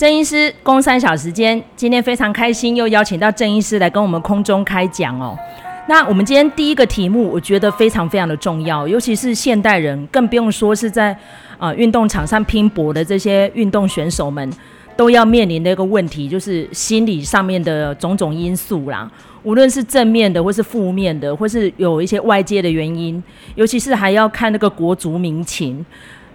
郑医师，公三小时间，今天非常开心，又邀请到郑医师来跟我们空中开讲哦。那我们今天第一个题目，我觉得非常非常的重要，尤其是现代人，更不用说是在啊、呃、运动场上拼搏的这些运动选手们，都要面临的一个问题，就是心理上面的种种因素啦。无论是正面的，或是负面的，或是有一些外界的原因，尤其是还要看那个国族民情。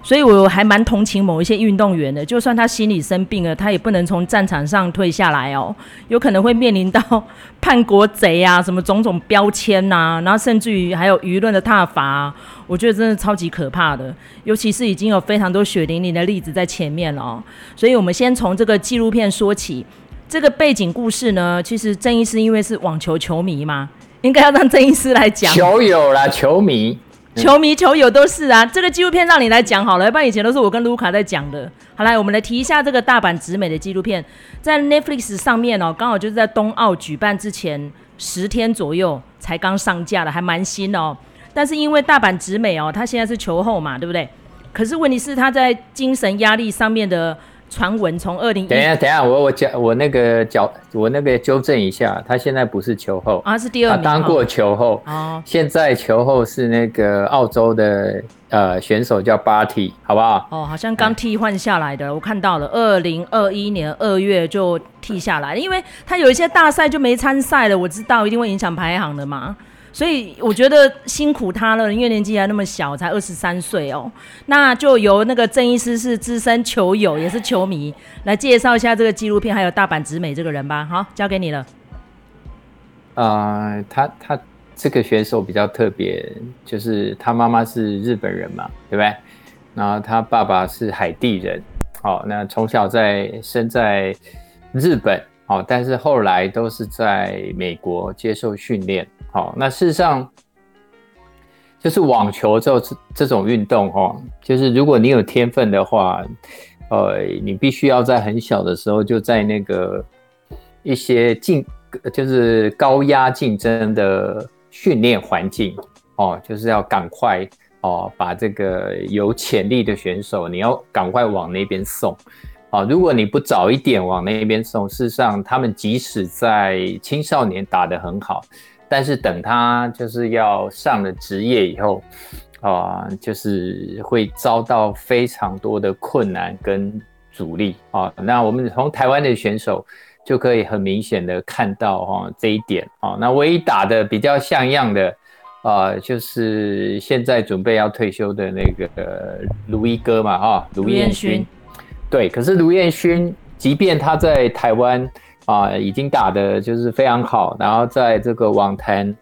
所以我还蛮同情某一些运动员的，就算他心理生病了，他也不能从战场上退下来哦，有可能会面临到 叛国贼啊，什么种种标签呐、然后甚至于还有舆论的挞伐、我觉得真的超级可怕的。尤其是已经有非常多血淋淋的例子在前面了哦，所以我们先从这个纪录片说起。这个背景故事呢，其实郑医师因为是网球球迷嘛，应该要让郑医师来讲。球友啦，球迷。球迷、球友都是啊，这个纪录片让你来讲好了，要不然以前都是我跟卢卡在讲的。好，来，我们来提一下这个大阪直美的纪录片，在 Netflix 上面哦，刚好就是在冬奥举办之前十天左右才刚上架的，还蛮新哦。但是因为大阪直美哦，他现在是球后嘛，对不对？可是问题是他在精神压力上面的。传闻从二零，等一下，等一下，我我讲我那个脚我那个纠正一下，他现在不是球后啊，是第二名，他当过球后哦，现在球后是那个澳洲的呃选手叫巴蒂，好不好？哦，好像刚替换下来的，嗯、我看到了，二零二一年二月就替下来，因为他有一些大赛就没参赛了，我知道一定会影响排行的嘛。所以我觉得辛苦他了，因为年纪还那么小，才二十三岁哦。那就由那个郑医师是资深球友，也是球迷，来介绍一下这个纪录片，还有大阪直美这个人吧。好，交给你了。啊、他他这个选手比较特别，就是他妈妈是日本人嘛，对不对？然后他爸爸是海地人，好、哦，那从小在生在日本，好、哦，但是后来都是在美国接受训练。好，那事实上就是网球这这种运动哦，就是如果你有天分的话，呃，你必须要在很小的时候就在那个一些竞，就是高压竞争的训练环境哦，就是要赶快哦，把这个有潜力的选手，你要赶快往那边送。哦，如果你不早一点往那边送，事实上他们即使在青少年打得很好。但是等他就是要上了职业以后，啊，就是会遭到非常多的困难跟阻力啊。那我们从台湾的选手就可以很明显的看到哈这一点啊。那唯一打的比较像样的啊，就是现在准备要退休的那个卢一哥嘛哈，卢彦勋。对，可是卢彦勋，即便他在台湾。啊，已经打得就是非常好，然后在这个网坛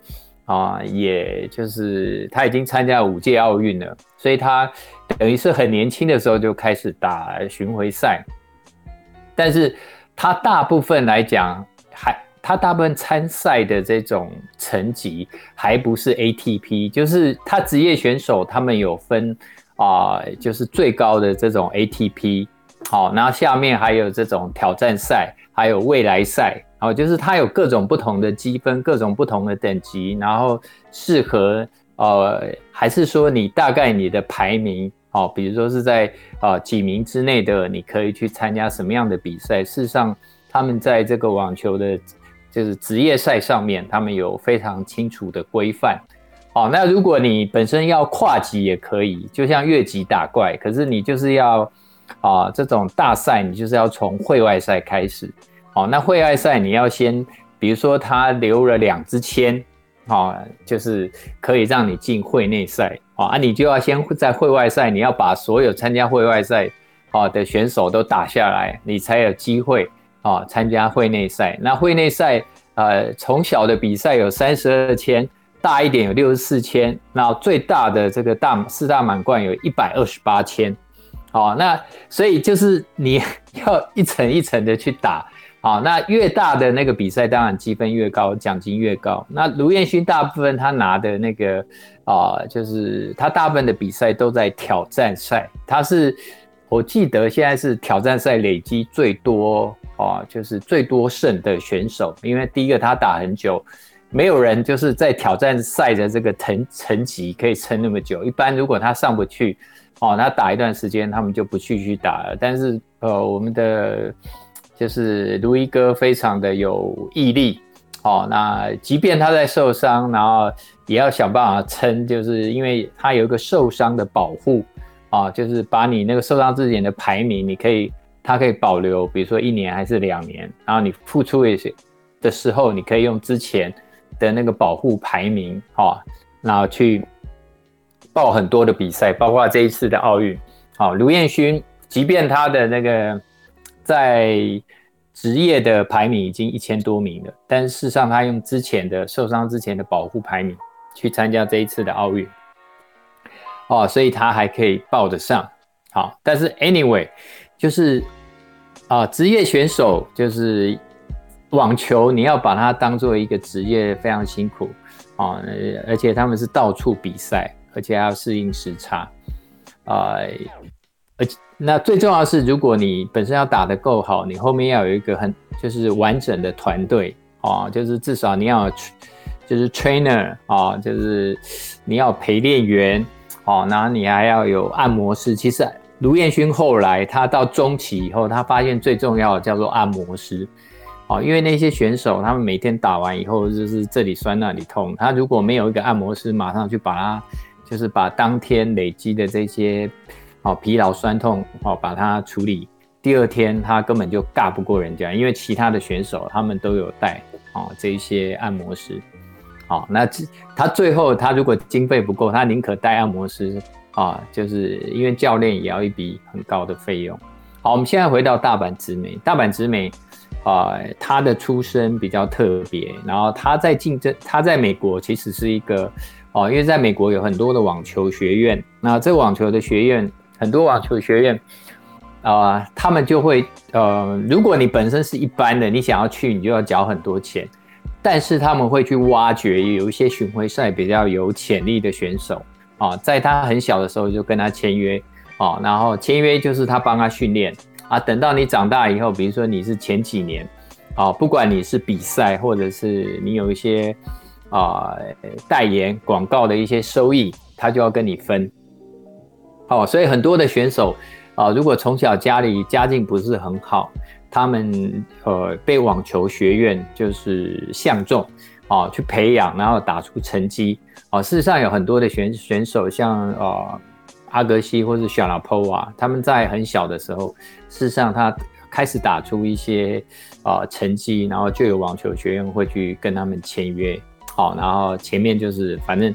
啊，也就是他已经参加五届奥运了，所以他等于是很年轻的时候就开始打巡回赛，但是他大部分来讲，还他大部分参赛的这种成绩还不是 ATP，就是他职业选手他们有分啊，就是最高的这种 ATP，好，然后下面还有这种挑战赛。还有未来赛，然后就是它有各种不同的积分，各种不同的等级，然后适合呃，还是说你大概你的排名哦，比如说是在呃几名之内的，你可以去参加什么样的比赛？事实上，他们在这个网球的，就是职业赛上面，他们有非常清楚的规范。哦，那如果你本身要跨级也可以，就像越级打怪，可是你就是要。啊，这种大赛你就是要从会外赛开始。哦，那会外赛你要先，比如说他留了两支签，啊，就是可以让你进会内赛。啊，你就要先在会外赛，你要把所有参加会外赛啊的选手都打下来，你才有机会啊参加会内赛。那会内赛，呃，从小的比赛有三十二签，大一点有六十四签，那最大的这个大四大满贯有一百二十八签。好，那所以就是你 要一层一层的去打，好，那越大的那个比赛，当然积分越高，奖金越高。那卢彦勋大部分他拿的那个啊、就是他大部分的比赛都在挑战赛，他是我记得现在是挑战赛累积最多啊，就是最多胜的选手，因为第一个他打很久，没有人就是在挑战赛的这个层层级可以撑那么久，一般如果他上不去。哦，他打一段时间，他们就不继续打了。但是呃，我们的就是卢一哥非常的有毅力，哦，那即便他在受伤，然后也要想办法撑，就是因为他有一个受伤的保护，啊，就是把你那个受伤之前的排名，你可以，他可以保留，比如说一年还是两年，然后你复出一些的时候，你可以用之前的那个保护排名，啊，然后去报很多的比赛，包括这一次的奥运，好，卢彦勋。即便他的那个在职业的排名已经一千多名了，但事实上他用之前的受伤之前的保护排名去参加这一次的奥运，哦，所以他还可以报得上。好，但是 anyway，就是啊，职业选手就是网球，你要把它当做一个职业，非常辛苦啊，而且他们是到处比赛，而且还要适应时差啊。而且，那最重要的是，如果你本身要打得够好，你后面要有一个很就是完整的团队啊，就是至少你要就是 trainer 啊，就是你要陪练员哦，然后你还要有按摩师。其实卢彦勋后来他到中期以后，他发现最重要的叫做按摩师哦，因为那些选手他们每天打完以后就是这里酸那里痛，他如果没有一个按摩师马上去把他就是把当天累积的这些。好，疲劳、酸痛，好，把它处理。第二天他根本就尬不过人家，因为其他的选手他们都有带哦这一些按摩师。好，那他最后他如果经费不够，他宁可带按摩师啊，就是因为教练也要一笔很高的费用。好，我们现在回到大阪直美，大阪直美啊，他的出身比较特别，然后他在竞争，他在美国其实是一个哦，因为在美国有很多的网球学院，那这网球的学院。很多网球学院，啊、他们就会，呃，如果你本身是一般的，你想要去，你就要缴很多钱。但是他们会去挖掘有一些巡回赛比较有潜力的选手，啊、在他很小的时候就跟他签约，啊、然后签约就是他帮他训练，啊，等到你长大以后，比如说你是前几年，啊、不管你是比赛或者是你有一些啊、代言广告的一些收益，他就要跟你分。哦，所以很多的选手啊，如果从小家里家境不是很好，他们呃被网球学院就是相中啊，去培养，然后打出成绩啊。事实上有很多的选选手，像呃阿格西或是小拉波瓦，他们在很小的时候，事实上他开始打出一些啊成绩，然后就有网球学院会去跟他们签约。好，然后前面就是反正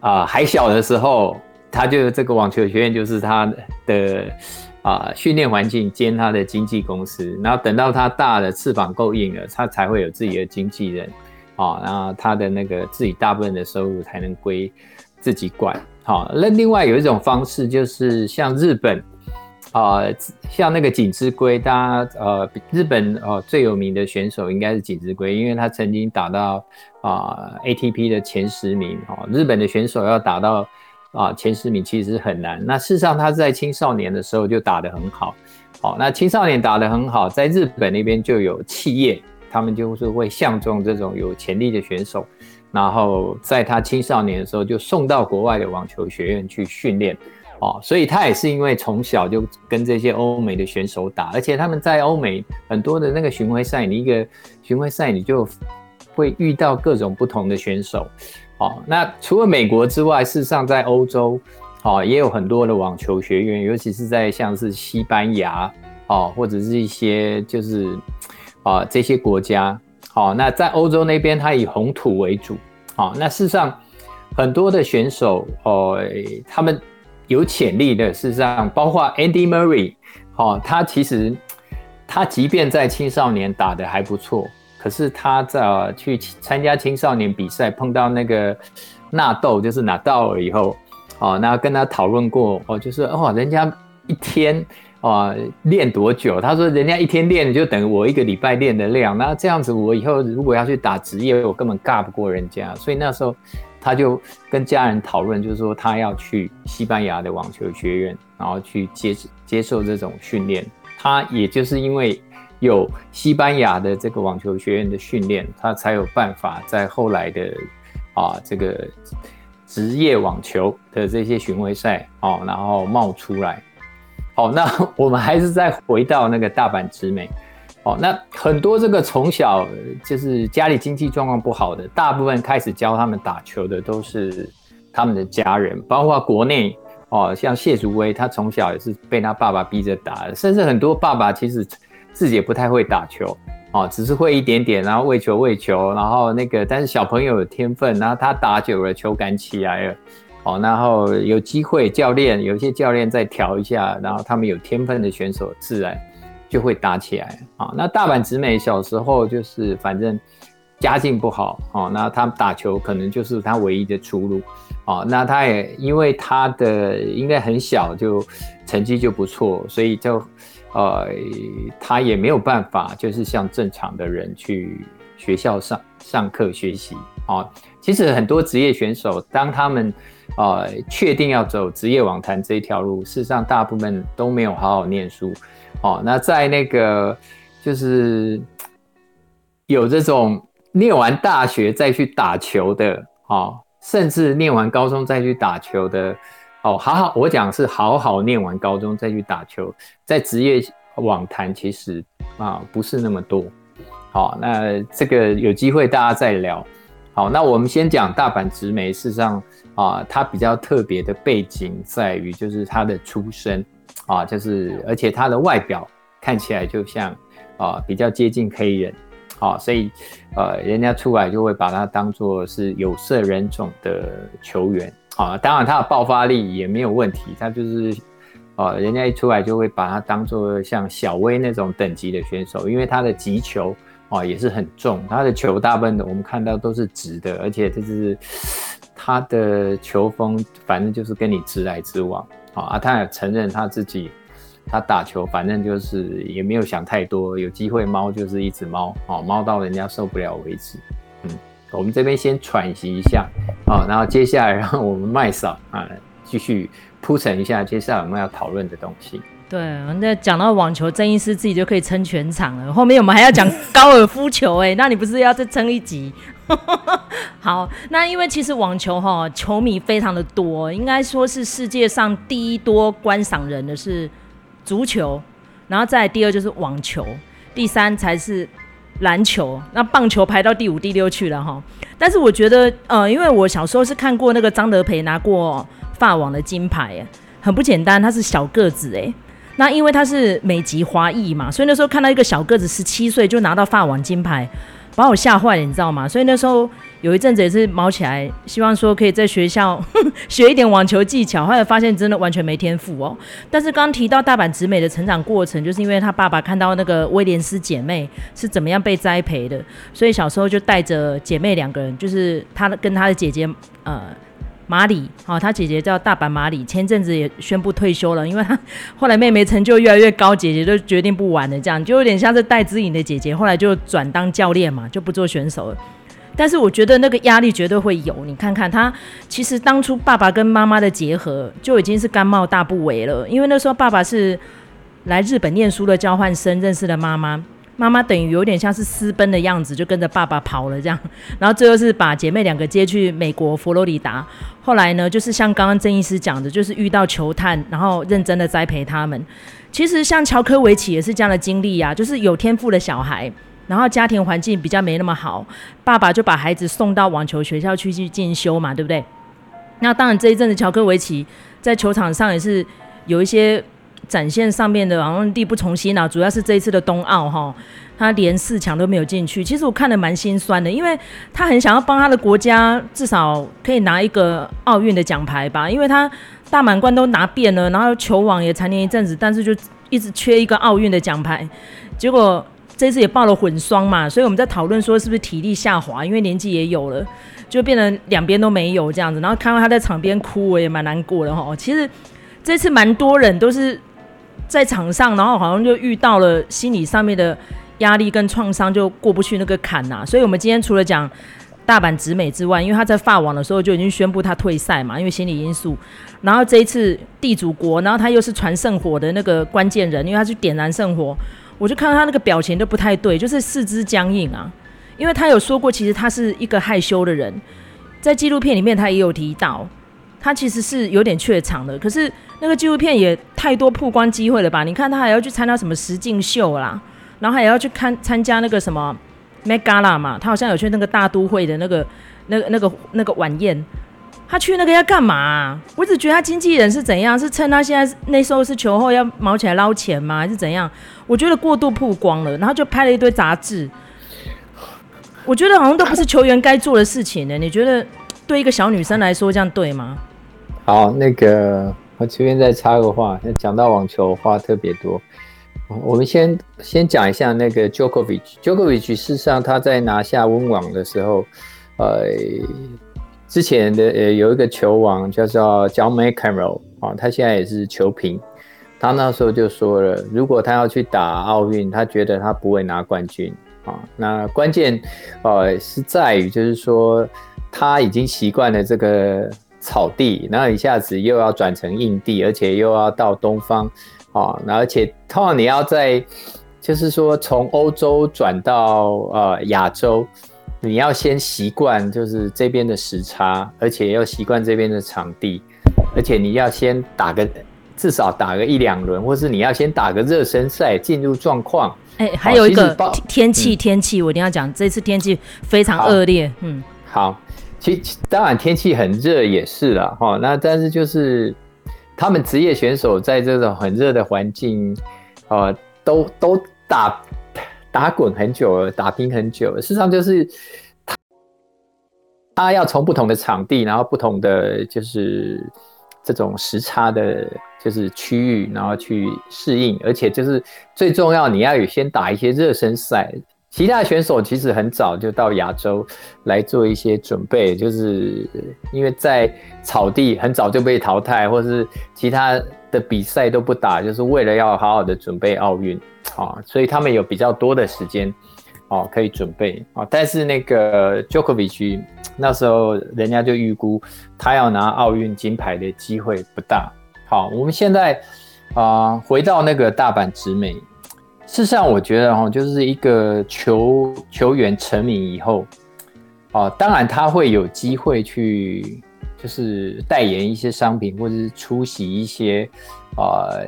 啊还小的时候。他就这个网球学院就是他的啊训练环境兼他的经纪公司，然后等到他大了翅膀够硬了，他才会有自己的经纪人啊，然后他的那个自己大部分的收入才能归自己管。好，那另外有一种方式就是像日本啊，像那个锦织圭，大家呃日本呃最有名的选手应该是锦织圭，因为他曾经打到啊 ATP 的前十名。哦，日本的选手要打到。啊，前十名其实很难。那事实上，他在青少年的时候就打得很好。好，那青少年打得很好，在日本那边就有企业，他们就是会相中这种有潜力的选手，然后在他青少年的时候就送到国外的网球学院去训练。哦，所以他也是因为从小就跟这些欧美的选手打，而且他们在欧美很多的那个巡回赛，你一个巡回赛你就会遇到各种不同的选手。哦，那除了美国之外，事实上在欧洲，哦，也有很多的网球学院，尤其是在像是西班牙，哦，或者是一些就是，啊，这些国家，好，那在欧洲那边，它以红土为主，好，那事实上很多的选手，哦，他们有潜力的，事实上包括 Andy Murray，哦，他其实他即便在青少年打得还不错。可是他在去参加青少年比赛，碰到那个纳豆，就是纳豆尔以后，哦，那跟他讨论过，哦，就是哦，人家一天啊练多久？他说人家一天练就等于我一个礼拜练的量，那这样子我以后如果要去打职业，我根本尬不过人家。所以那时候他就跟家人讨论，就是说他要去西班牙的网球学院，然后去接接受这种训练。他也就是因为。有西班牙的这个网球学院的训练，他才有办法在后来的啊这个职业网球的这些巡回赛哦，然后冒出来。好，那 我们还是再回到那个大阪直美。哦，那很多这个从小就是家里经济状况不好的，大部分开始教他们打球的都是他们的家人，包括国内哦，像谢祖威，他从小也是被他爸爸逼着打的，甚至很多爸爸其实自己也不太会打球哦，只是会一点点，然后喂球喂球，然后那个但是小朋友有天分，然后他打久了球感起来了，哦，然后有机会教练有一些教练再调一下，然后他们有天分的选手自然。就会打起来啊！那大阪直美小时候就是反正家境不好哦，那他打球可能就是他唯一的出路哦。那他也因为他的应该很小就成绩就不错，所以就呃他也没有办法就是像正常的人去学校上上课学习啊。其实很多职业选手当他们呃确定要走职业网坛这一条路，事实上大部分都没有好好念书。哦，那在那个就是有这种念完大学再去打球的，哦，甚至念完高中再去打球的，哦，好好，我讲是好好念完高中再去打球，在职业网坛其实啊不是那么多。好，那这个有机会大家再聊。好，那我们先讲大阪直美，事实上啊，它比较特别的背景在于就是它的出身。啊，就是而且他的外表看起来就像啊比较接近黑人，啊，所以呃人家出来就会把他当做是有色人种的球员，啊，当然他的爆发力也没有问题，他就是啊人家一出来就会把他当做像小威那种等级的选手，因为他的击球啊也是很重，他的球大部分的我们看到都是直的，而且就是他的球风反正就是跟你直来直往。啊，他也承认他自己，他打球反正就是也没有想太多，有机会猫就是一直猫，哦，猫到人家受不了为止。嗯，我们这边先喘息一下，啊，然后接下来让我们麦嫂啊继续铺陈一下接下来我们要讨论的东西。对，那讲到网球，郑医师自己就可以撑全场了。后面我们还要讲高尔夫球，哎，那你不是要再撑一集？好，那因为其实网球哈球迷非常的多，应该说是世界上第一多观赏人的是足球，然后再第二就是网球，第三才是篮球，那棒球排到第五、第六去了哈。但是我觉得，呃，因为我小时候是看过那个张德培拿过法网的金牌，很不简单，他是小个子哎，那因为他是美籍华裔嘛，所以那时候看到一个小个子十七岁就拿到法网金牌。把我吓坏了，你知道吗？所以那时候有一阵子也是毛起来，希望说可以在学校 学一点网球技巧。后来发现真的完全没天赋哦。但是刚刚提到大阪直美的成长过程，就是因为他爸爸看到那个威廉斯姐妹是怎么样被栽培的，所以小时候就带着姐妹两个人，就是他跟他的姐姐呃。马里，哦，他姐姐叫大阪马里，前阵子也宣布退休了，因为他后来妹妹成就越来越高，姐姐就决定不玩了，这样就有点像是戴资颖的姐姐，后来就转当教练嘛，就不做选手了。但是我觉得那个压力绝对会有，你看看他，其实当初爸爸跟妈妈的结合就已经是甘冒大不韪了，因为那时候爸爸是来日本念书的交换生，认识了妈妈。妈妈等于有点像是私奔的样子，就跟着爸爸跑了这样，然后最后是把姐妹两个接去美国佛罗里达。后来呢，就是像刚刚郑医师讲的，就是遇到球探，然后认真的栽培他们。其实像乔科维奇也是这样的经历啊，就是有天赋的小孩，然后家庭环境比较没那么好，爸爸就把孩子送到网球学校去去进修嘛，对不对？那当然这一阵子乔科维奇在球场上也是有一些。展现上面的好像力不从心啊，主要是这一次的冬奥哈，他连四强都没有进去。其实我看得蛮心酸的，因为他很想要帮他的国家至少可以拿一个奥运的奖牌吧，因为他大满贯都拿遍了，然后球网也蝉联一阵子，但是就一直缺一个奥运的奖牌。结果这次也报了混双嘛，所以我们在讨论说是不是体力下滑，因为年纪也有了，就变成两边都没有这样子。然后看到他在场边哭，我也蛮难过的哈。其实这次蛮多人都是。在场上，然后好像就遇到了心理上面的压力跟创伤，就过不去那个坎呐、所以，我们今天除了讲大阪直美之外，因为他在法网的时候就已经宣布他退赛嘛，因为心理因素。然后这一次地主国，然后他又是传圣火的那个关键人，因为他去点燃圣火，我就看到他那个表情都不太对，就是四肢僵硬啊。因为他有说过，其实他是一个害羞的人，在纪录片里面他也有提到。他其实是有点怯场的。可是那个纪录片也太多曝光机会了吧？你看他还要去参加什么实境秀啦，然后还要去看参加那个什么 m e Gala 嘛，他好像有去那个大都会的那个那个那个那个晚宴。他去那个要干嘛啊？我只觉得他经纪人是怎样？是趁他现在那时候是球后要毛起来捞钱吗？还是怎样？我觉得过度曝光了，然后就拍了一堆杂志。我觉得好像都不是球员该做的事情呢。你觉得对一个小女生来说这样对吗？好，那个我这边再插个话，讲到网球话特别多。我们先先讲一下那个 Djokovic。Djokovic 事实上他在拿下温网的时候，呃。之前的呃有一个球王叫做 John McEnroe 啊，他现在也是球评。他那时候就说了，如果他要去打奥运，他觉得他不会拿冠军啊。那关键呃是在于，就是说他已经习惯了这个草地，然后一下子又要转成硬地，而且又要到东方啊，那而且通常你要在，就是说从欧洲转到呃亚洲。你要先习惯，就是这边的时差，而且要习惯这边的场地，而且你要先打个至少打个一两轮，或是你要先打个热身赛，进入状况。哎、欸，还有一个天气，天气我一定要讲，这次天气非常恶劣。嗯，好，其实当然天气很热也是啦。哈。那但是就是他们职业选手在这种很热的环境，呃，都都打。打滚很久了，打拼很久了。事实上，就是他他要从不同的场地，然后不同的就是这种时差的，就是区域，然后去适应。而且，就是最重要，你要有先打一些热身赛。其他选手其实很早就到亚洲来做一些准备，就是因为在草地很早就被淘汰，或是其他的比赛都不打，就是为了要好好的准备奥运。啊，所以他们有比较多的时间，哦，可以准备啊。但是那个 Jokovic 那时候人家就预估他要拿奥运金牌的机会不大。好，我们现在啊回到那个大阪直美，事实上我觉得哈，就是一个球球员成名以后，啊，当然他会有机会去就是代言一些商品，或者是出席一些。啊、呃，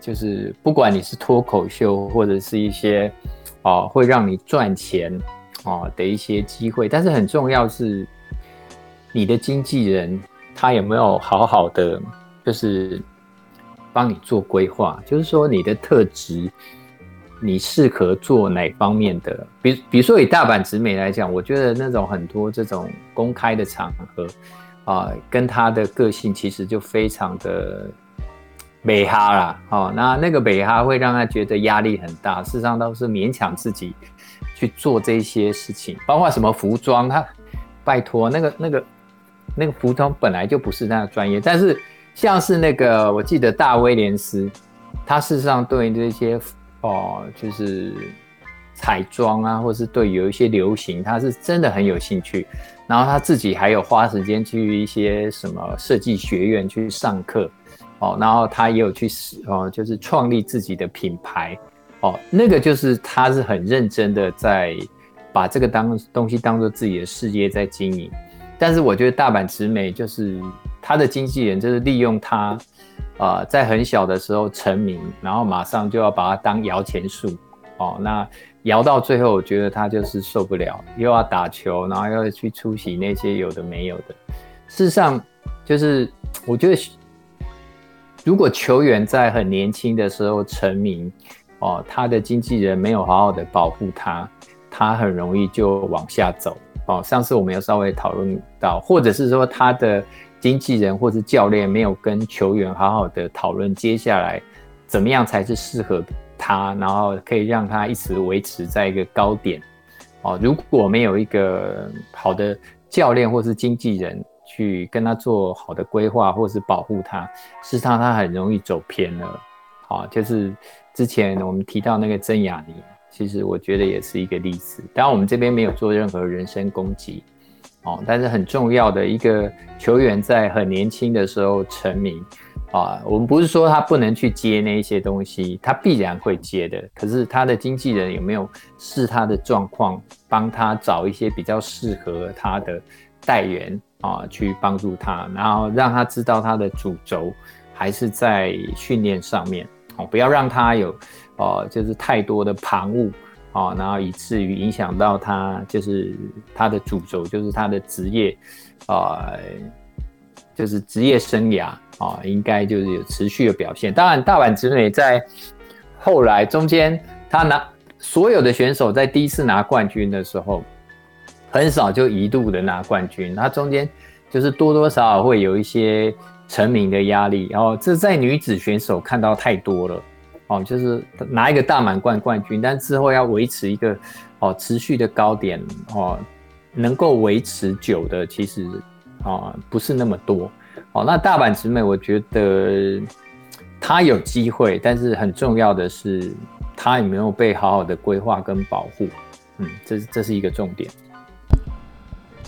就是不管你是脱口秀或者是一些啊、会让你赚钱啊、的一些机会，但是很重要是你的经纪人他有没有好好的就是帮你做规划，就是说你的特质你适合做哪方面的？比比如说以大阪直美来讲，我觉得那种很多这种公开的场合啊、跟他的个性其实就非常的。美哈啦，哦，那那个美哈会让他觉得压力很大，事实上都是勉强自己去做这些事情，包括什么服装，他拜托那个那个那个服装本来就不是那样专业，但是像是那个我记得大威廉斯，他事实上对这些哦就是彩妆啊，或是对有一些流行，他是真的很有兴趣，然后他自己还有花时间去一些什么设计学院去上课。哦，然后他也有去哦，就是创立自己的品牌，哦，那个就是他是很认真的在把这个当东西当做自己的事业在经营。但是我觉得大阪直美就是他的经纪人，就是利用他啊、呃，在很小的时候成名，然后马上就要把他当摇钱树，哦，那摇到最后，我觉得他就是受不了，又要打球，然后又要去出席那些有的没有的。事实上，就是我觉得。如果球员在很年轻的时候成名，哦，他的经纪人没有好好的保护他，他很容易就往下走。哦，上次我们有稍微讨论到，或者是说他的经纪人或是教练没有跟球员好好的讨论接下来怎么样才是适合他，然后可以让他一直维持在一个高点。哦，如果没有一个好的教练或是经纪人，去跟他做好的规划，或是保护他，事实上他很容易走偏了。好，就是之前我们提到那个曾雅妮，其实我觉得也是一个例子。当然，我们这边没有做任何人身攻击，哦，但是很重要的一个球员在很年轻的时候成名啊，我们不是说他不能去接那一些东西，他必然会接的。可是他的经纪人有没有视他的状况，帮他找一些比较适合他的代言？啊，去帮助他，然后让他知道他的主轴还是在训练上面哦，不要让他有哦，就是太多的旁骛啊，然后以至于影响到他，就是他的主轴，就是他的职业啊，就是职业生涯啊，应该就是有持续的表现。当然，大阪直美在后来中间，他拿所有的选手在第一次拿冠军的时候。很少就一度的拿冠军，他中间就是多多少少会有一些成名的压力，然后这在女子选手看到太多了，哦，就是拿一个大满贯冠军，但之后要维持一个哦持续的高点哦，能够维持久的其实啊不是那么多，哦，那大阪直美我觉得他有机会，但是很重要的是他有没有被好好的规划跟保护，嗯，这这是一个重点。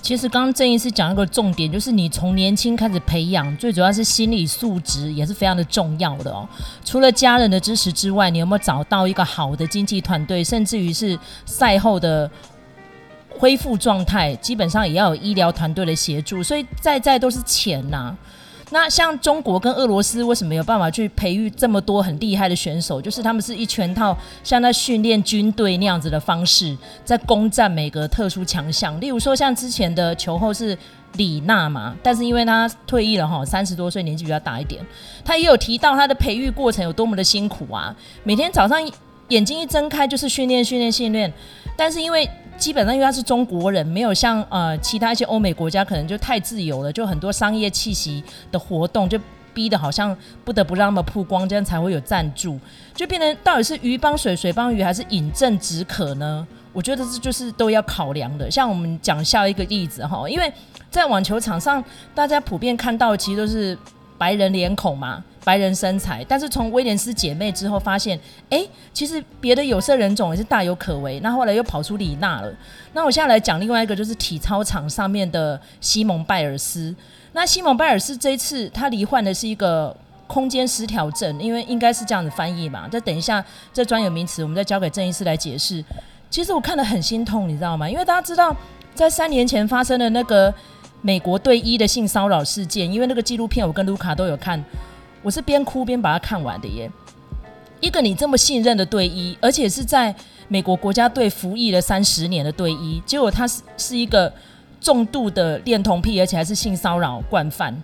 其实刚刚郑医师讲一个重点，就是你从年轻开始培养，最主要是心理素质也是非常的重要的哦。除了家人的支持之外，你有没有找到一个好的经济团队，甚至于是赛后的恢复状态，基本上也要有医疗团队的协助。所以在在都是钱呐、那像中国跟俄罗斯为什么有办法去培育这么多很厉害的选手？就是他们是一全套像在训练军队那样子的方式，在攻占每个特殊强项。例如说，像之前的球后是李娜嘛，但是因为她退役了哈，三十多岁年纪比较大一点，她也有提到她的培育过程有多么的辛苦啊，每天早上眼睛一睁开就是训练训练训练，但是因为基本上，因为他是中国人，没有像呃其他一些欧美国家，可能就太自由了，就很多商业气息的活动，就逼得好像不得不让他们曝光，这样才会有赞助，就变成到底是鱼帮水，水帮鱼，还是饮鸩止渴呢？我觉得这就是都要考量的。像我们讲下一个例子哈，因为在网球场上，大家普遍看到的其实都是白人脸孔嘛。白人身材，但是从威廉斯姐妹之后发现，哎、其实别的有色人种也是大有可为。那后来又跑出李娜了。那我现在来讲另外一个，就是体操场上面的西蒙拜尔斯。那西蒙拜尔斯这一次他罹患的是一个空间失调症，因为应该是这样子翻译嘛。再等一下，这专有名词我们再交给郑医师来解释。其实我看得很心痛，你知道吗？因为大家知道，在三年前发生的那个美国队医的性骚扰事件，因为那个纪录片我跟卢卡都有看。我是边哭边把它看完的耶。一个你这么信任的队医，而且是在美国国家队服役了三十年的队医，结果他是是一个重度的恋童癖，而且还是性骚扰惯犯。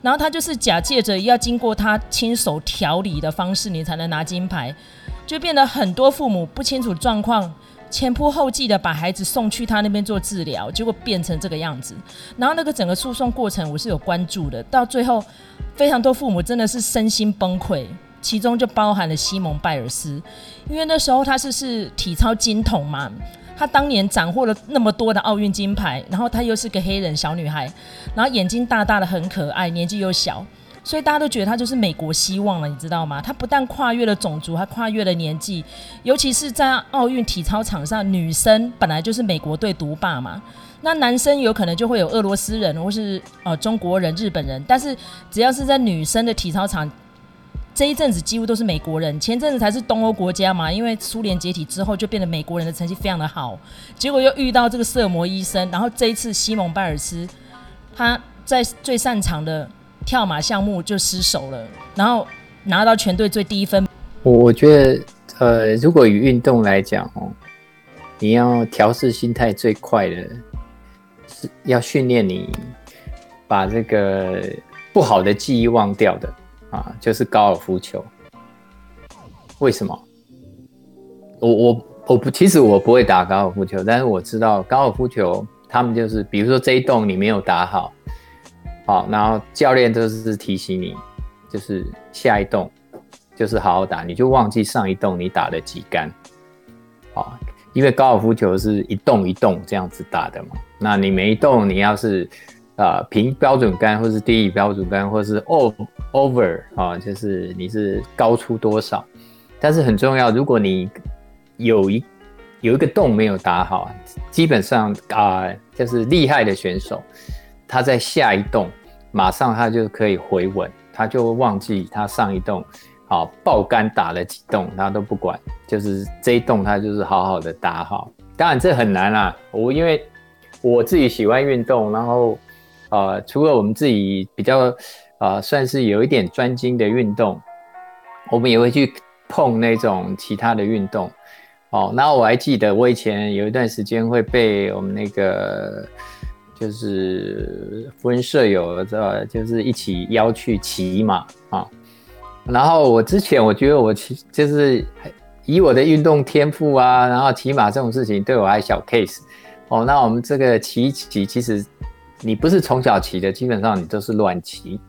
然后他就是假借着要经过他亲手调理的方式，你才能拿金牌，就变得很多父母不清楚状况。前仆后继的把孩子送去他那边做治疗，结果变成这个样子。然后那个整个诉讼过程我是有关注的，到最后非常多父母真的是身心崩溃，其中就包含了西蒙拜尔斯，因为那时候他是是体操金童嘛，他当年斩获了那么多的奥运金牌，然后他又是个黑人小女孩，然后眼睛大大的很可爱，年纪又小。所以大家都觉得他就是美国希望了，你知道吗？他不但跨越了种族，还跨越了年纪，尤其是在奥运体操场上，女生本来就是美国队独霸嘛，那男生有可能就会有俄罗斯人或是呃中国人、日本人，但是只要是在女生的体操场，这一阵子几乎都是美国人。前阵子才是东欧国家嘛，因为苏联解体之后就变得美国人的成绩非常的好，结果又遇到这个色魔医生，然后这一次西蒙拜尔斯他在最擅长的。跳马项目就失手了，然后拿到全队最低分。我我觉得，呃，如果以运动来讲哦，你要调试心态最快的，是要训练你把这个不好的记忆忘掉的啊，就是高尔夫球。为什么？我我我不，其实我不会打高尔夫球，但是我知道高尔夫球，他们就是，比如说这一洞你没有打好。好，然后教练就是提醒你，就是下一洞就是好好打，你就忘记上一洞你打了几杆。好，因为高尔夫球是一洞一洞这样子打的嘛，那你每一洞你要是啊、呃、平标准杆，或是低于标准杆，或是 over over 啊，就是你是高出多少。但是很重要，如果你有一有一个洞没有打好，基本上啊、就是厉害的选手。他在下一洞，马上他就可以回稳，他就会忘记他上一洞，好爆杆打了几洞，他都不管，就是这一洞他就是好好的打好。当然这很难啦，我因为我自己喜欢运动，然后呃，除了我们自己比较呃算是有一点专精的运动，我们也会去碰那种其他的运动。哦，那我还记得我以前有一段时间会被我们那个就是福仁社友知道，就是一起邀去骑马啊。然后我之前我觉得我骑就是以我的运动天赋啊，然后骑马这种事情对我还小 case。哦，那我们这个骑一骑，其实你不是从小骑的，基本上你都是乱骑。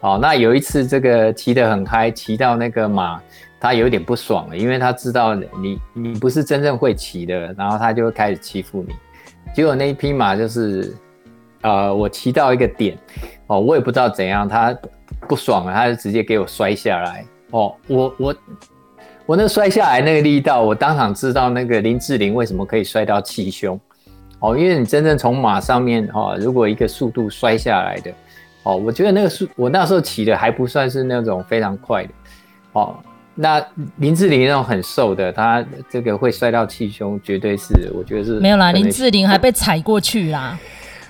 哦，那有一次这个骑得很嗨，骑到那个马。他有点不爽了，因为他知道你你不是真正会骑的，然后他就会开始欺负你。结果那一匹马就是，呃，我骑到一个点，哦，我也不知道怎样，他不爽了，他就直接给我摔下来。哦，我我我那摔下来那个力道，我当场知道那个林志玲为什么可以摔到气胸。哦，因为你真正从马上面，哦，如果一个速度摔下来的，哦，我觉得那个速，我那时候骑的还不算是那种非常快的，哦。那林志玲那种很瘦的，她这个会摔到气胸，绝对是，我觉得是。没有啦，林志玲还被踩过去啦，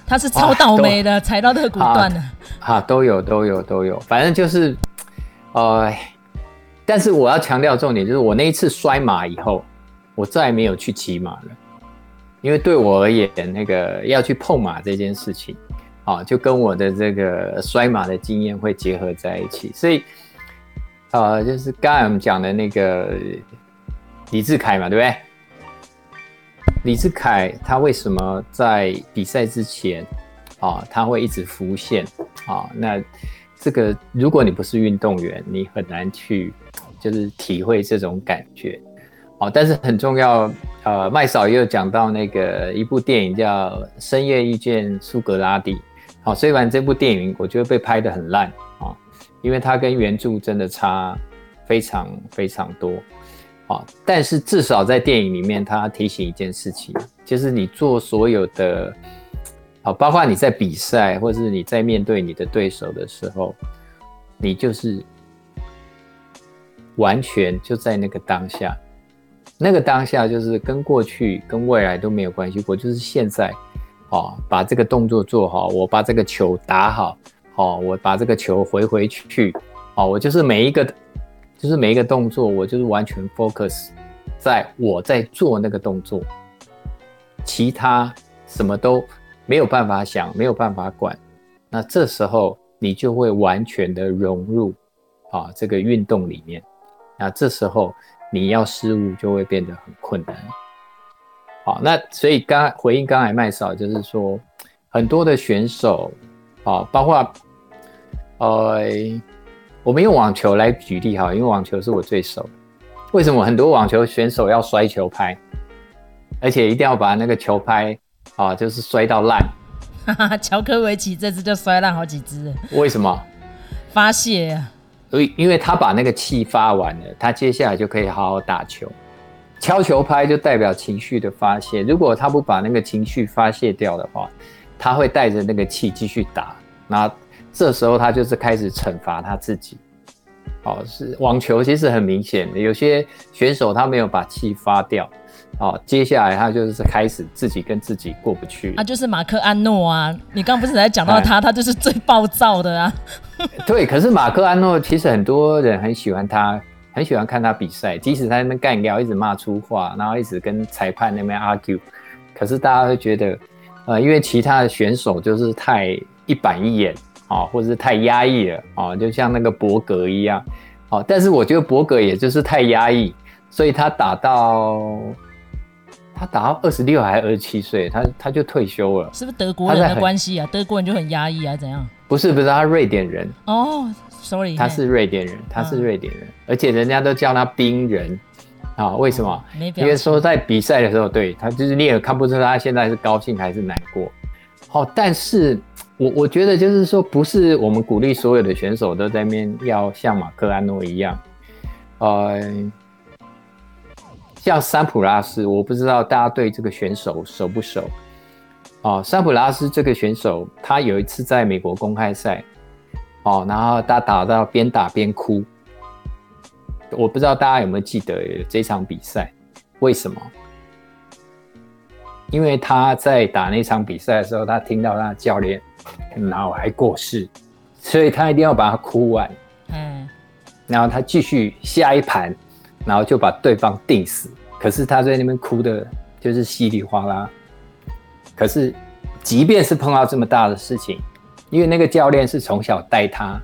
她是超倒霉的，啊、踩到肋骨断了。啊，都有都有都有，反正就是，呃，但是我要强调重点就是，我那一次摔马以后，我再也没有去骑马了，因为对我而言，那个要去碰马这件事情，啊，就跟我的这个摔马的经验会结合在一起，所以。呃，就是刚才我们讲的那个李志凯嘛，对不对？李志凯他为什么在比赛之前啊，他会一直浮现啊？那这个如果你不是运动员，你很难去就是体会这种感觉。好，但是很重要。呃，麦嫂也有讲到那个一部电影叫《深夜遇见苏格拉底》。好，虽然这部电影我觉得被拍得很烂啊。因为它跟原著真的差非常非常多，啊，但是至少在电影里面，他提醒一件事情，就是你做所有的，啊，包括你在比赛，或者是你在面对你的对手的时候，你就是完全就在那个当下，那个当下就是跟过去跟未来都没有关系，我就是现在，啊，把这个动作做好，我把这个球打好。哦，我把这个球回回去，啊，我就是每一个，就是每一个动作，我就是完全 focus 在我在做那个动作，其他什么都没有办法想，没有办法管。那这时候你就会完全的融入啊这个运动里面。那这时候你要失误就会变得很困难。好，那所以刚回应刚才麦嫂就是说，很多的选手啊，包括。呃，我们用网球来举例哈，因为网球是我最熟的。为什么很多网球选手要摔球拍，而且一定要把那个球拍啊，就是摔到烂？哈哈，乔科维奇这次就摔烂好几只了。为什么？发泄啊！所以，因为他把那个气发完了，他接下来就可以好好打球。敲球拍就代表情绪的发泄，如果他不把那个情绪发泄掉的话，他会带着那个气继续打。那这时候他就是开始惩罚他自己，哦，是网球其实很明显的，有些选手他没有把气发掉，哦，接下来他就是开始自己跟自己过不去。啊，就是马克安诺啊，你刚不是在讲到他，他就是最暴躁的啊。对，可是马克安诺其实很多人很喜欢他，很喜欢看他比赛，即使他那边干掉，一直骂粗话，然后一直跟裁判那边 argue，可是大家会觉得，呃，因为其他的选手就是太一板一眼。啊，或者是太压抑了啊，就像那个伯格一样，好，但是我觉得伯格也就是太压抑，所以他打到他打到二十六还是二十七岁，他他就退休了。是不是德国人的关系啊？德国人就很压抑啊？怎样？不是不是，他瑞典人。哦，sorry，他是瑞典人，他是瑞典人，嗯、而且人家都叫他冰人啊？为什么？哦、因为说在比赛的时候，对他就是你也看不出他现在是高兴还是难过。好、哦，但是。我我觉得就是说，不是我们鼓励所有的选手都在面要像马克安诺一样，呃，像桑普拉斯，我不知道大家对这个选手熟不熟？哦，桑普拉斯这个选手，他有一次在美国公开赛，哦，然后他打到边打边哭，我不知道大家有没有记得这场比赛？为什么？因为他在打那场比赛的时候，他听到他的教练然后还过世，所以他一定要把它哭完。嗯，然后他继续下一盘，然后就把对方定死。可是他在那边哭的，就是稀里哗啦。可是，即便是碰到这么大的事情，因为那个教练是从小带他，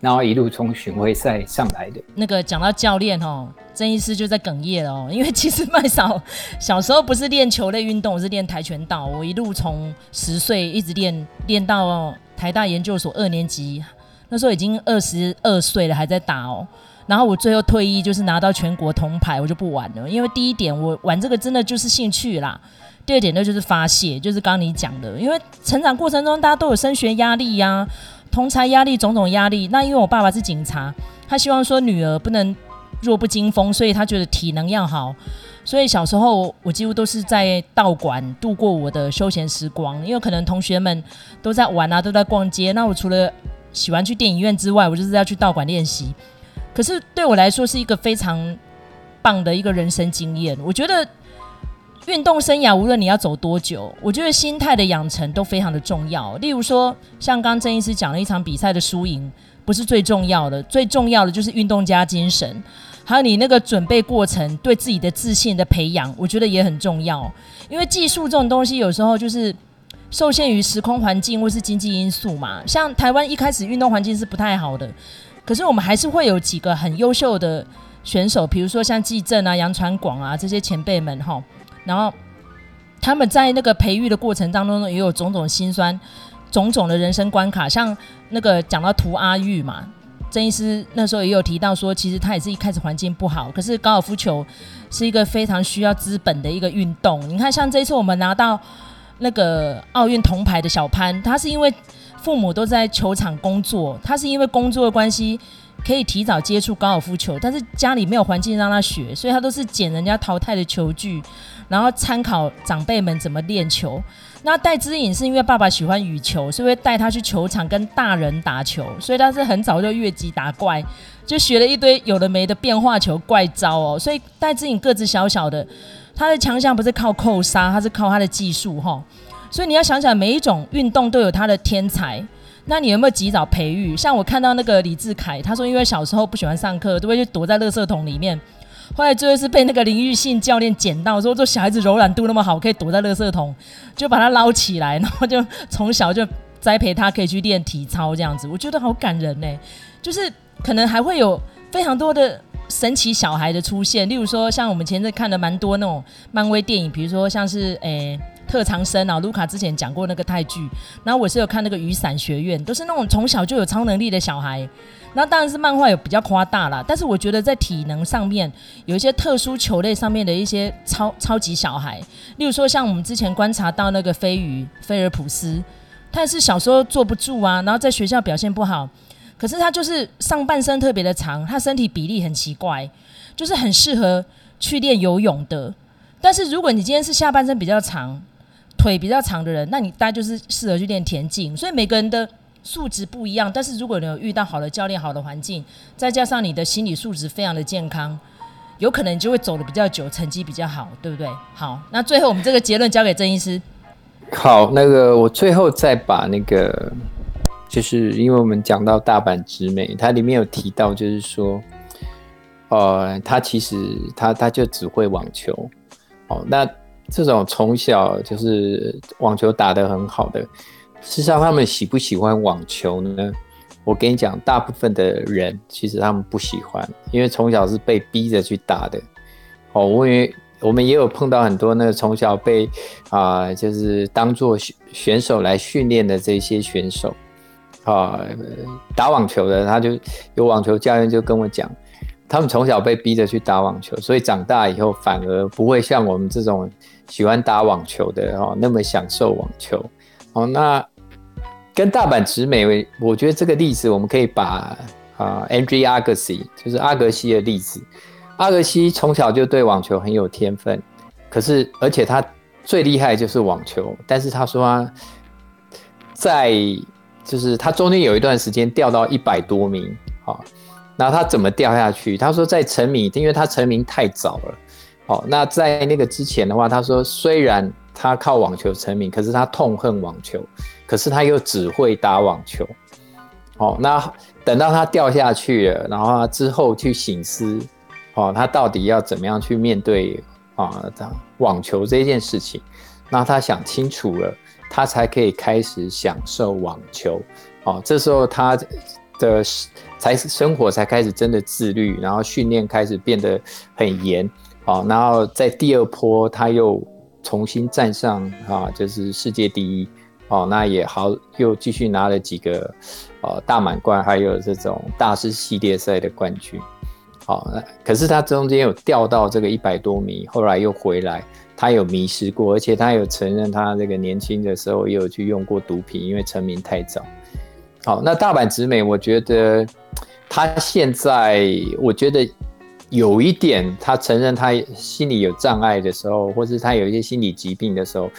然后一路从巡回赛上来的。那个讲到教练哦，郑医师就在哽咽哦，因为其实麦嫂小时候不是练球类运动，我是练跆拳道。我一路从十岁一直练练到台大研究所二年级，那时候已经二十二岁了，还在打哦。然后我最后退役，就是拿到全国铜牌，我就不玩了。因为第一点，我玩这个真的就是兴趣啦；第二点呢，就是发泄，就是刚刚你讲的，因为成长过程中大家都有升学压力呀、同才压力、种种压力。那因为我爸爸是警察，他希望说女儿不能弱不禁风，所以他觉得体能要好。所以小时候我几乎都是在道馆度过我的休闲时光，因为可能同学们都在玩啊，都在逛街。那我除了喜欢去电影院之外，我就是要去道馆练习。可是对我来说是一个非常棒的一个人生经验。我觉得运动生涯无论你要走多久，我觉得心态的养成都非常的重要。例如说，像刚郑医师讲了一场比赛的输赢不是最重要的，最重要的就是运动家精神，还有你那个准备过程对自己的自信的培养，我觉得也很重要。因为技术这种东西有时候就是受限于时空环境或是经济因素嘛。像台湾一开始运动环境是不太好的。可是我们还是会有几个很优秀的选手，比如说像纪政啊、杨传广啊这些前辈们哈，然后他们在那个培育的过程当中呢，也有种种辛酸、种种的人生关卡。像那个讲到涂阿玉嘛，郑医师那时候也有提到说，其实他也是一开始环境不好，可是高尔夫球是一个非常需要资本的一个运动。你看，像这一次我们拿到那个奥运铜牌的小潘，他是因为。父母都在球场工作，他是因为工作的关系可以提早接触高尔夫球，但是家里没有环境让他学，所以他都是捡人家淘汰的球具，然后参考长辈们怎么练球。那戴之颖是因为爸爸喜欢羽球，所以会带他去球场跟大人打球，所以他是很早就越级打怪，就学了一堆有的没的变化球怪招哦。所以戴之颖个子小小的，他的强项不是靠扣杀，他是靠他的技术哈。所以你要想想，每一种运动都有他的天才，那你有没有及早培育？像我看到那个李志凯，他说因为小时候不喜欢上课，都会去躲在垃圾桶里面，后来最后是被那个林育信教练捡到，说这小孩子柔软度那么好，可以躲在垃圾桶，就把他捞起来，然后就从小就栽培他，可以去练体操这样子，我觉得好感人呢、就是可能还会有非常多的神奇小孩的出现，例如说像我们前阵看的蛮多那种漫威电影，比如说像是诶。特长生啊，卢卡之前讲过那个泰剧，然后我是有看那个雨伞学院，都是那种从小就有超能力的小孩。那当然是漫画有比较夸大啦，但是我觉得在体能上面有一些特殊球类上面的一些超超级小孩，例如说像我们之前观察到那个飞鱼菲尔普斯，他也是小时候坐不住啊，然后在学校表现不好，可是他就是上半身特别的长，他身体比例很奇怪，就是很适合去练游泳的。但是如果你今天是下半身比较长，腿比较长的人，那你大概就是适合去练田径。所以每个人的素质不一样，但是如果你有遇到好的教练、好的环境，再加上你的心理素质非常的健康，有可能就会走得比较久，成绩比较好，对不对？好，那最后我们这个结论交给郑医师。好，那个我最后再把那个，就是因为我们讲到大阪直美，它里面有提到，就是说，呃，他其实他他就只会网球，哦，那。这种从小就是网球打得很好的，事实上他们喜不喜欢网球呢？我跟你讲，大部分的人其实他们不喜欢，因为从小是被逼着去打的。哦，我因为我们也有碰到很多那个从小被啊、就是当做选手来训练的这些选手，啊、打网球的，他就有网球教练就跟我讲。他们从小被逼着去打网球，所以长大以后反而不会像我们这种喜欢打网球的哦那么享受网球哦。那跟大阪直美，我觉得这个例子我们可以把啊 Andre Agassi 就是阿格西的例子。阿格西从小就对网球很有天分，可是而且他最厉害就是网球，但是他说他在就是他中间有一段时间掉到一百多名啊。那他怎么掉下去？他说在成名，因为他成名太早了。哦，那在那个之前的话，他说虽然他靠网球成名，可是他痛恨网球，可是他又只会打网球。哦，那等到他掉下去了，然后他之后去醒思，哦，他到底要怎么样去面对啊，网球这件事情？那他想清楚了，他才可以开始享受网球。哦，这时候他的才生活才开始真的自律，然后训练开始变得很严。哦，然后在第二波他又重新站上啊，就是世界第一。哦，那也好，又继续拿了几个呃大满贯，还有这种大师系列赛的冠军。好，那可是他中间有掉到这个一百多米，后来又回来，他有迷失过，而且他有承认他这个年轻的时候也有去用过毒品，因为成名太早。好，那大阪直美，我觉得他现在，我觉得有一点，他承认他心理有障碍的时候，或是他有一些心理疾病的时候。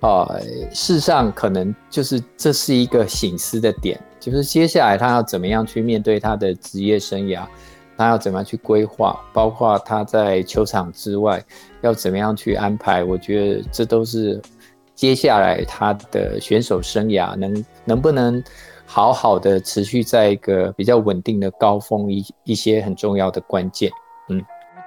呃，事实上可能就是这是一个醒思的点，就是接下来他要怎么样去面对他的职业生涯，他要怎么样去规划，包括他在球场之外要怎么样去安排。我觉得这都是接下来他的选手生涯能能不能好好的持续在一个比较稳定的高峰一一些很重要的关键。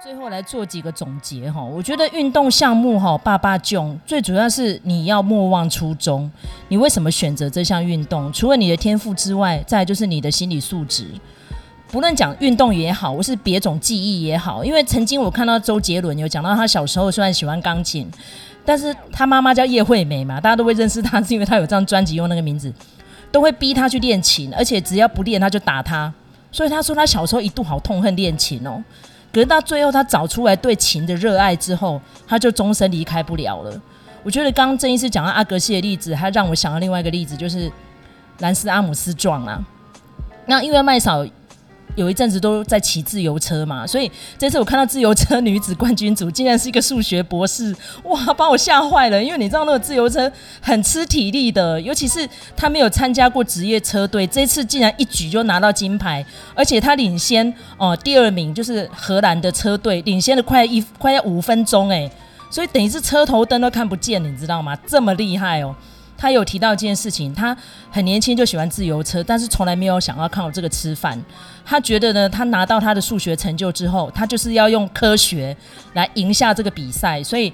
最后来做几个总结哈，我觉得运动项目哈，爸爸囧最主要是你要莫忘初衷。你为什么选择这项运动？除了你的天赋之外，再就是你的心理素质。不论讲运动也好，或是别种技艺也好，因为曾经我看到周杰伦有讲到，他小时候虽然喜欢钢琴，但是他妈妈叫叶惠美嘛，大家都会认识他，是因为他有张专辑用那个名字，都会逼他去练琴，而且只要不练他就打他。所以他说他小时候一度好痛恨练琴哦。可是到最后，他找出来对琴的热爱之后，他就终身离开不了了。我觉得刚刚郑医师讲到阿格西的例子，他让我想到另外一个例子，就是兰斯阿姆斯壮啊。那因为麦嫂。有一阵子都在骑自由车嘛，所以这次我看到自由车女子冠军组竟然是一个数学博士，哇，把我吓坏了！因为你知道那个自由车很吃体力的，尤其是他没有参加过职业车队，这次竟然一举就拿到金牌，而且他领先哦、第二名就是荷兰的车队，领先了快一快要五分钟哎，所以等于是车头灯都看不见，你知道吗？这么厉害哦！他有提到一件事情，他很年轻就喜欢自由车，但是从来没有想要靠这个吃饭。他觉得呢，他拿到他的数学成就之后，他就是要用科学来赢下这个比赛。所以，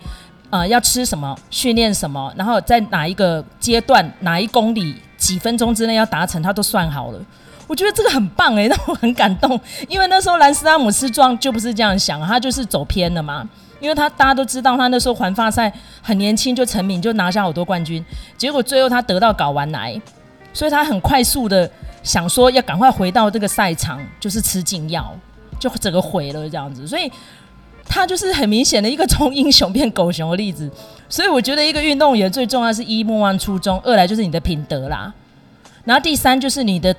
呃，要吃什么，训练什么，然后在哪一个阶段、哪一公里、几分钟之内要达成，他都算好了。我觉得这个很棒诶、欸，让我很感动。因为那时候兰斯阿姆斯壮就不是这样想，他就是走偏了嘛。因为他大家都知道，他那时候环法赛很年轻就成名，就拿下好多冠军。结果最后他得到睾丸癌，所以他很快速的想说要赶快回到这个赛场，就是吃禁药，就整个毁了这样子。所以他就是很明显的一个从英雄变狗熊的例子。所以我觉得一个运动员最重要是一莫忘初衷，二来就是你的品德啦，然后第三就是你的。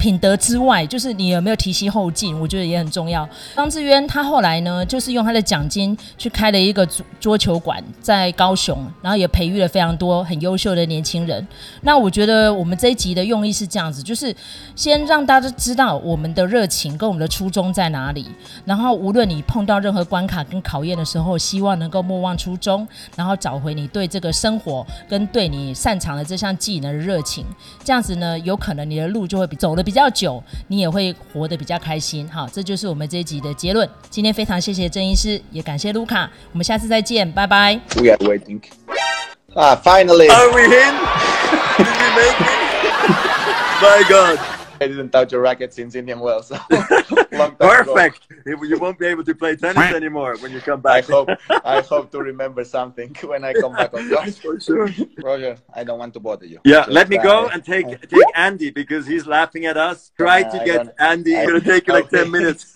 品德之外，就是你有没有提携后进，我觉得也很重要。张志渊他后来呢，就是用他的奖金去开了一个桌球馆在高雄，然后也培育了非常多很优秀的年轻人。那我觉得我们这一集的用意是这样子，就是先让大家知道我们的热情跟我们的初衷在哪里。然后无论你碰到任何关卡跟考验的时候，希望能够莫忘初衷，然后找回你对这个生活跟对你擅长的这项技能的热情。这样子呢，有可能你的路就会比走得比较久，你也会活得比较开心。好，这就是我们这一集的结论。今天非常谢谢郑医师，也感谢卢卡。我们下次再见，拜拜。We are waiting. Ah, finally. Are we in? Did we make it? My God. I didn't touch a racket since Indian Wells. So Perfect. Ago. You won't be able to play tennis anymore when you come back. I hope. I hope to remember something when I come back on court. For sure. Roger, I don't want to bother you. Yeah, Just, let me go uh, and take take Andy because he's laughing at us. Try uh, to get Andy. It's gonna take you like ten minutes.